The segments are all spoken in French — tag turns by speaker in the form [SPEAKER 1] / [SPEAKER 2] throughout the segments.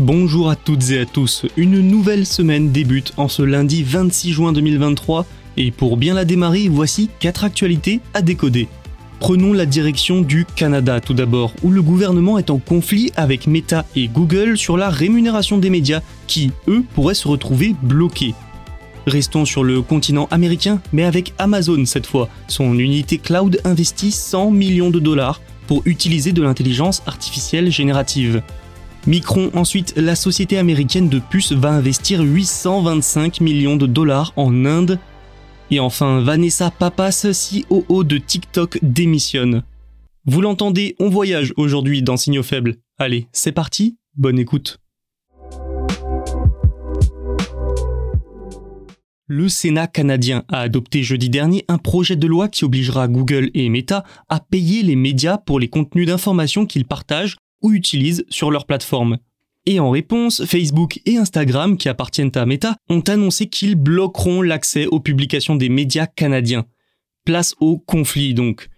[SPEAKER 1] Bonjour à toutes et à tous, une nouvelle semaine débute en ce lundi 26 juin 2023 et pour bien la démarrer, voici 4 actualités à décoder. Prenons la direction du Canada tout d'abord, où le gouvernement est en conflit avec Meta et Google sur la rémunération des médias qui, eux, pourraient se retrouver bloqués. Restons sur le continent américain, mais avec Amazon cette fois. Son unité cloud investit 100 millions de dollars pour utiliser de l'intelligence artificielle générative. Micron ensuite, la société américaine de puces va investir 825 millions de dollars en Inde. Et enfin, Vanessa Papas, COO de TikTok, démissionne. Vous l'entendez, on voyage aujourd'hui dans Signaux Faibles. Allez, c'est parti, bonne écoute. Le Sénat canadien a adopté jeudi dernier un projet de loi qui obligera Google et Meta à payer les médias pour les contenus d'information qu'ils partagent utilisent sur leur plateforme. Et en réponse, Facebook et Instagram, qui appartiennent à Meta, ont annoncé qu'ils bloqueront l'accès aux publications des médias canadiens. Place au conflit donc.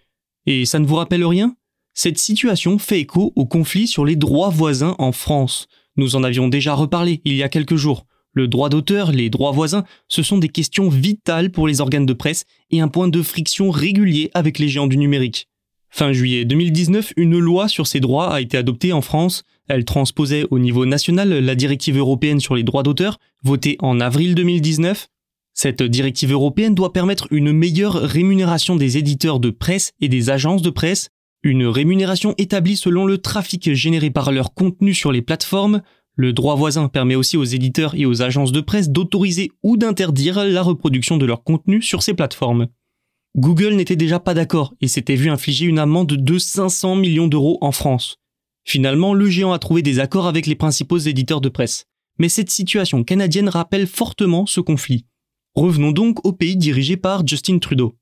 [SPEAKER 1] Et ça ne vous rappelle rien? Cette situation fait écho au conflit sur les droits voisins en France. Nous en avions déjà reparlé il y a quelques jours. Le droit d'auteur, les droits voisins, ce sont des questions vitales pour les organes de presse et un point de friction régulier avec les géants du numérique. Fin juillet 2019, une loi sur ces droits a été adoptée en France. Elle transposait au niveau national la directive européenne sur les droits d'auteur, votée en avril 2019. Cette directive européenne doit permettre une meilleure rémunération des éditeurs de presse et des agences de presse, une rémunération établie selon le trafic généré par leur contenu sur les plateformes. Le droit voisin permet aussi aux éditeurs et aux agences de presse d'autoriser ou d'interdire la reproduction de leur contenu sur ces plateformes. Google n'était déjà pas d'accord et s'était vu infliger une amende de 500 millions d'euros en France. Finalement, le géant a trouvé des accords avec les principaux éditeurs de presse. Mais cette situation canadienne rappelle fortement ce conflit. Revenons donc au pays dirigé par Justin Trudeau.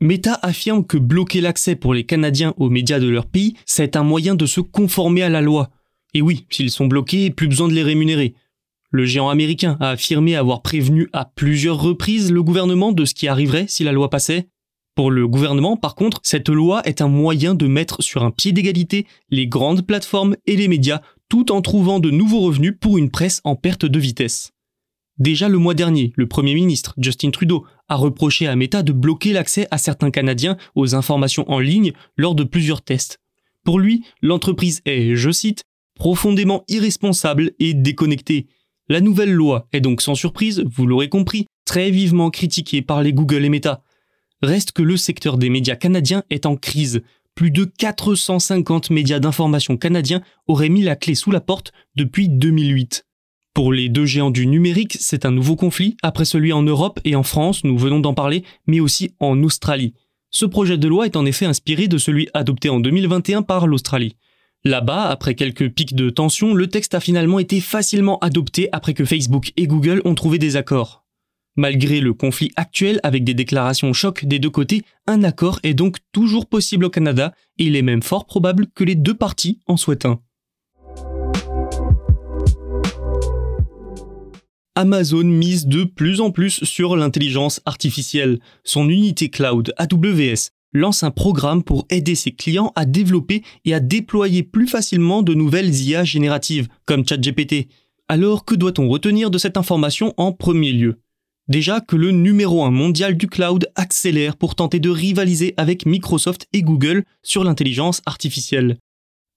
[SPEAKER 1] Meta affirme que bloquer l'accès pour les Canadiens aux médias de leur pays, c'est un moyen de se conformer à la loi. Et oui, s'ils sont bloqués, plus besoin de les rémunérer. Le géant américain a affirmé avoir prévenu à plusieurs reprises le gouvernement de ce qui arriverait si la loi passait, pour le gouvernement, par contre, cette loi est un moyen de mettre sur un pied d'égalité les grandes plateformes et les médias tout en trouvant de nouveaux revenus pour une presse en perte de vitesse. Déjà le mois dernier, le Premier ministre Justin Trudeau a reproché à Meta de bloquer l'accès à certains Canadiens aux informations en ligne lors de plusieurs tests. Pour lui, l'entreprise est, je cite, profondément irresponsable et déconnectée. La nouvelle loi est donc sans surprise, vous l'aurez compris, très vivement critiquée par les Google et Meta. Reste que le secteur des médias canadiens est en crise. Plus de 450 médias d'information canadiens auraient mis la clé sous la porte depuis 2008. Pour les deux géants du numérique, c'est un nouveau conflit, après celui en Europe et en France, nous venons d'en parler, mais aussi en Australie. Ce projet de loi est en effet inspiré de celui adopté en 2021 par l'Australie. Là-bas, après quelques pics de tension, le texte a finalement été facilement adopté après que Facebook et Google ont trouvé des accords. Malgré le conflit actuel avec des déclarations choc des deux côtés, un accord est donc toujours possible au Canada et il est même fort probable que les deux parties en souhaitent un. Amazon mise de plus en plus sur l'intelligence artificielle. Son unité cloud AWS lance un programme pour aider ses clients à développer et à déployer plus facilement de nouvelles IA génératives, comme ChatGPT. Alors que doit-on retenir de cette information en premier lieu? Déjà que le numéro 1 mondial du cloud accélère pour tenter de rivaliser avec Microsoft et Google sur l'intelligence artificielle.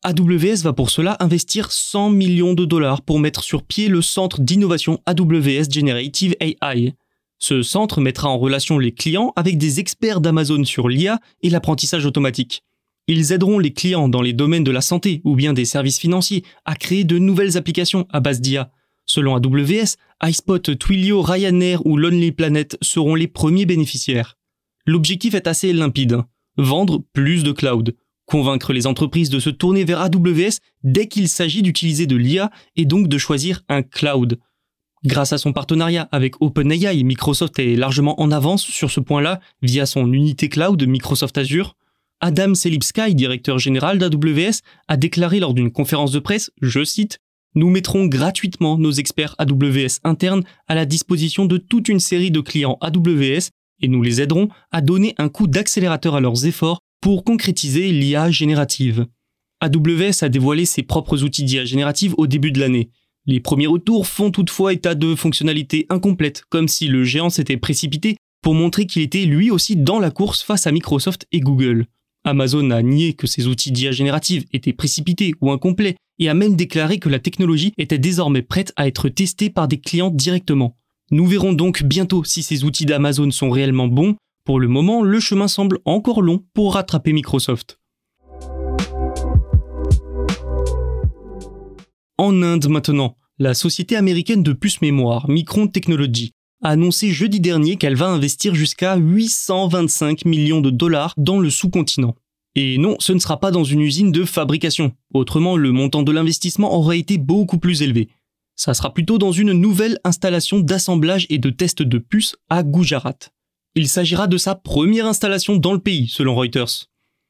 [SPEAKER 1] AWS va pour cela investir 100 millions de dollars pour mettre sur pied le centre d'innovation AWS Generative AI. Ce centre mettra en relation les clients avec des experts d'Amazon sur l'IA et l'apprentissage automatique. Ils aideront les clients dans les domaines de la santé ou bien des services financiers à créer de nouvelles applications à base d'IA. Selon AWS, iSpot, Twilio, Ryanair ou Lonely Planet seront les premiers bénéficiaires. L'objectif est assez limpide. Vendre plus de cloud convaincre les entreprises de se tourner vers AWS dès qu'il s'agit d'utiliser de l'IA et donc de choisir un cloud. Grâce à son partenariat avec OpenAI, Microsoft est largement en avance sur ce point-là via son unité cloud Microsoft Azure. Adam Selipsky, directeur général d'AWS, a déclaré lors d'une conférence de presse, je cite, Nous mettrons gratuitement nos experts AWS internes à la disposition de toute une série de clients AWS et nous les aiderons à donner un coup d'accélérateur à leurs efforts pour concrétiser l'IA générative. AWS a dévoilé ses propres outils d'IA générative au début de l'année. Les premiers retours font toutefois état de fonctionnalités incomplètes, comme si le géant s'était précipité pour montrer qu'il était lui aussi dans la course face à Microsoft et Google. Amazon a nié que ses outils d'IA générative étaient précipités ou incomplets et a même déclaré que la technologie était désormais prête à être testée par des clients directement. Nous verrons donc bientôt si ces outils d'Amazon sont réellement bons pour le moment, le chemin semble encore long pour rattraper Microsoft. En Inde maintenant, la société américaine de puces mémoire Micron Technology a annoncé jeudi dernier qu'elle va investir jusqu'à 825 millions de dollars dans le sous-continent. Et non, ce ne sera pas dans une usine de fabrication. Autrement, le montant de l'investissement aurait été beaucoup plus élevé. Ça sera plutôt dans une nouvelle installation d'assemblage et de test de puces à Gujarat. Il s'agira de sa première installation dans le pays, selon Reuters.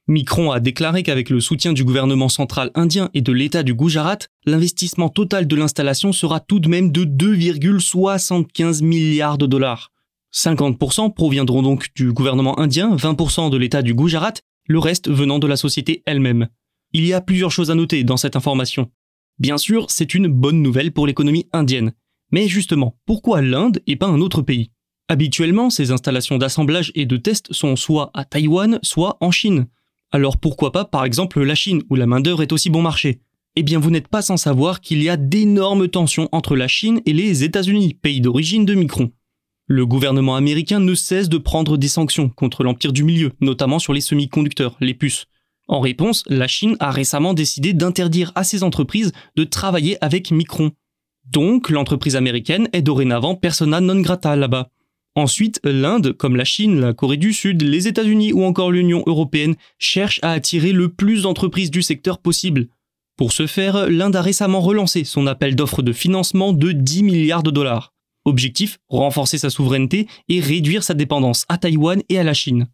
[SPEAKER 1] Micron a déclaré qu'avec le soutien du gouvernement central indien et de l'État du Gujarat, l'investissement total de l'installation sera tout de même de 2,75 milliards de dollars. 50% proviendront donc du gouvernement indien, 20% de l'État du Gujarat, le reste venant de la société elle-même. Il y a plusieurs choses à noter dans cette information. Bien sûr, c'est une bonne nouvelle pour l'économie indienne. Mais justement, pourquoi l'Inde et pas un autre pays? Habituellement, ces installations d'assemblage et de test sont soit à Taïwan, soit en Chine. Alors pourquoi pas par exemple la Chine, où la main-d'œuvre est aussi bon marché? Eh bien vous n'êtes pas sans savoir qu'il y a d'énormes tensions entre la Chine et les États-Unis, pays d'origine de Micron. Le gouvernement américain ne cesse de prendre des sanctions contre l'empire du milieu, notamment sur les semi-conducteurs, les puces. En réponse, la Chine a récemment décidé d'interdire à ses entreprises de travailler avec Micron. Donc l'entreprise américaine est dorénavant persona non grata là-bas. Ensuite, l'Inde, comme la Chine, la Corée du Sud, les États-Unis ou encore l'Union européenne, cherchent à attirer le plus d'entreprises du secteur possible. Pour ce faire, l'Inde a récemment relancé son appel d'offres de financement de 10 milliards de dollars. Objectif, renforcer sa souveraineté et réduire sa dépendance à Taïwan et à la Chine.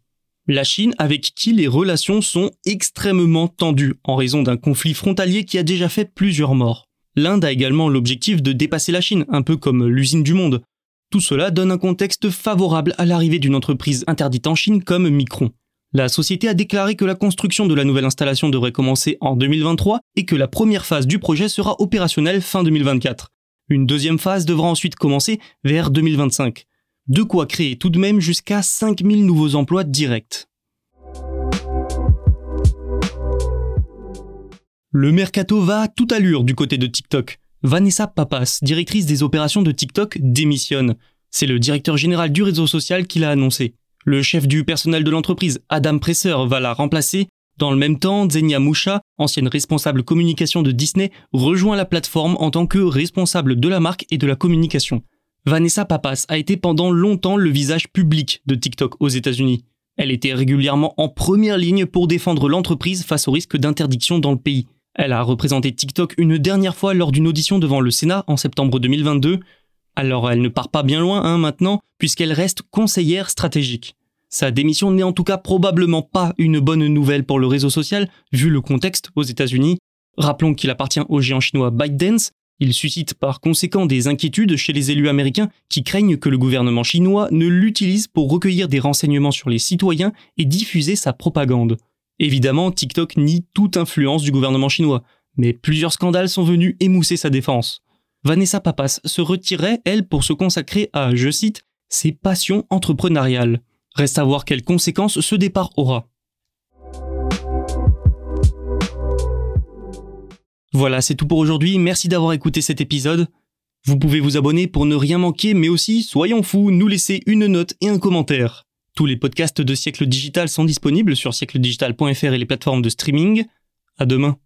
[SPEAKER 1] La Chine avec qui les relations sont extrêmement tendues en raison d'un conflit frontalier qui a déjà fait plusieurs morts. L'Inde a également l'objectif de dépasser la Chine, un peu comme l'usine du monde, tout cela donne un contexte favorable à l'arrivée d'une entreprise interdite en Chine comme Micron. La société a déclaré que la construction de la nouvelle installation devrait commencer en 2023 et que la première phase du projet sera opérationnelle fin 2024. Une deuxième phase devra ensuite commencer vers 2025. De quoi créer tout de même jusqu'à 5000 nouveaux emplois directs. Le mercato va à toute allure du côté de TikTok. Vanessa Papas, directrice des opérations de TikTok, démissionne. C'est le directeur général du réseau social qui l'a annoncé. Le chef du personnel de l'entreprise, Adam Presser, va la remplacer. Dans le même temps, Zenia Moucha, ancienne responsable communication de Disney, rejoint la plateforme en tant que responsable de la marque et de la communication. Vanessa Papas a été pendant longtemps le visage public de TikTok aux États-Unis. Elle était régulièrement en première ligne pour défendre l'entreprise face au risque d'interdiction dans le pays. Elle a représenté TikTok une dernière fois lors d'une audition devant le Sénat en septembre 2022. Alors elle ne part pas bien loin hein, maintenant, puisqu'elle reste conseillère stratégique. Sa démission n'est en tout cas probablement pas une bonne nouvelle pour le réseau social, vu le contexte aux États-Unis. Rappelons qu'il appartient au géant chinois ByteDance. Il suscite par conséquent des inquiétudes chez les élus américains qui craignent que le gouvernement chinois ne l'utilise pour recueillir des renseignements sur les citoyens et diffuser sa propagande. Évidemment, TikTok nie toute influence du gouvernement chinois, mais plusieurs scandales sont venus émousser sa défense. Vanessa Papas se retirait, elle, pour se consacrer à, je cite, ses passions entrepreneuriales. Reste à voir quelles conséquences ce départ aura. Voilà, c'est tout pour aujourd'hui. Merci d'avoir écouté cet épisode. Vous pouvez vous abonner pour ne rien manquer, mais aussi, soyons fous, nous laisser une note et un commentaire. Tous les podcasts de Siècle Digital sont disponibles sur siècledigital.fr et les plateformes de streaming. À demain.